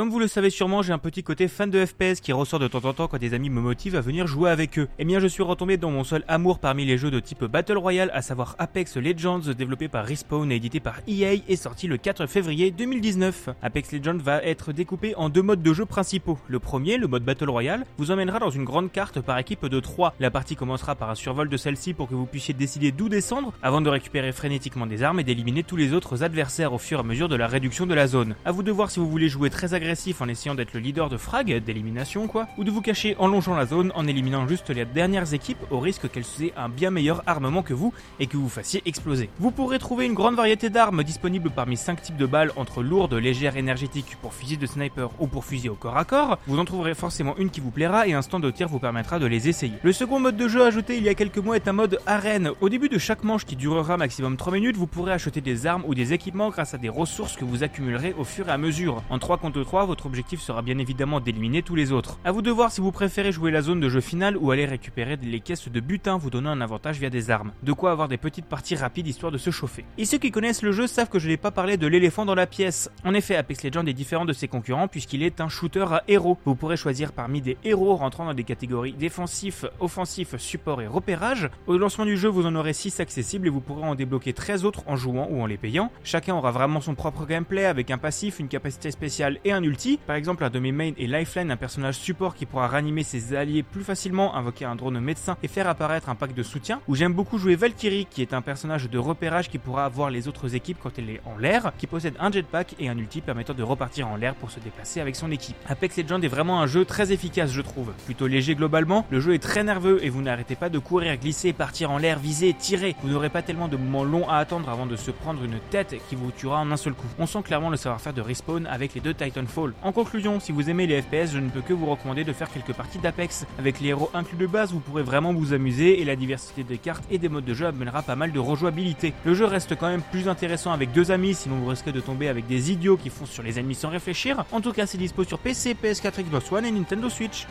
Comme vous le savez sûrement, j'ai un petit côté fan de FPS qui ressort de temps en temps quand des amis me motivent à venir jouer avec eux. Et eh bien je suis retombé dans mon seul amour parmi les jeux de type Battle Royale, à savoir Apex Legends, développé par Respawn et édité par EA et sorti le 4 février 2019. Apex Legends va être découpé en deux modes de jeu principaux. Le premier, le mode Battle Royale, vous emmènera dans une grande carte par équipe de 3. La partie commencera par un survol de celle-ci pour que vous puissiez décider d'où descendre avant de récupérer frénétiquement des armes et d'éliminer tous les autres adversaires au fur et à mesure de la réduction de la zone. À vous de voir si vous voulez jouer très en essayant d'être le leader de frag, d'élimination quoi, ou de vous cacher en longeant la zone en éliminant juste les dernières équipes au risque qu'elles aient un bien meilleur armement que vous et que vous fassiez exploser. Vous pourrez trouver une grande variété d'armes disponibles parmi 5 types de balles entre lourdes, légères, énergétiques pour fusil de sniper ou pour fusil au corps à corps. Vous en trouverez forcément une qui vous plaira et un stand de tir vous permettra de les essayer. Le second mode de jeu ajouté il y a quelques mois est un mode arène. Au début de chaque manche qui durera maximum 3 minutes, vous pourrez acheter des armes ou des équipements grâce à des ressources que vous accumulerez au fur et à mesure. En 3 contre 3, votre objectif sera bien évidemment d'éliminer tous les autres. A vous de voir si vous préférez jouer la zone de jeu finale ou aller récupérer les caisses de butin vous donnant un avantage via des armes. De quoi avoir des petites parties rapides histoire de se chauffer. Et ceux qui connaissent le jeu savent que je n'ai pas parlé de l'éléphant dans la pièce. En effet, Apex Legends est différent de ses concurrents puisqu'il est un shooter à héros. Vous pourrez choisir parmi des héros rentrant dans des catégories défensifs, offensifs, support et repérage. Au lancement du jeu, vous en aurez 6 accessibles et vous pourrez en débloquer 13 autres en jouant ou en les payant. Chacun aura vraiment son propre gameplay avec un passif, une capacité spéciale et un ulti. Par exemple, un de mes mains est Lifeline, un personnage support qui pourra ranimer ses alliés plus facilement, invoquer un drone médecin et faire apparaître un pack de soutien. Ou j'aime beaucoup jouer Valkyrie, qui est un personnage de repérage qui pourra avoir les autres équipes quand elle est en l'air, qui possède un jetpack et un ulti permettant de repartir en l'air pour se déplacer avec son équipe. Apex Legends est vraiment un jeu très efficace, je trouve. Plutôt léger globalement, le jeu est très nerveux et vous n'arrêtez pas de courir, glisser, partir en l'air, viser, tirer. Vous n'aurez pas tellement de moments longs à attendre avant de se prendre une tête qui vous tuera en un seul coup. On sent clairement le savoir-faire de Respawn avec les deux En conclusion, si vous aimez les FPS, je ne peux que vous recommander de faire quelques parties d'Apex. Avec les héros inclus de base, vous pourrez vraiment vous amuser et la diversité des cartes et des modes de jeu amènera pas mal de rejouabilité. Le jeu reste quand même plus intéressant avec deux amis, sinon vous risquez de tomber avec des idiots qui foncent sur les ennemis sans réfléchir. En tout cas, c'est dispo sur PC, PS4, Xbox One et Nintendo Switch.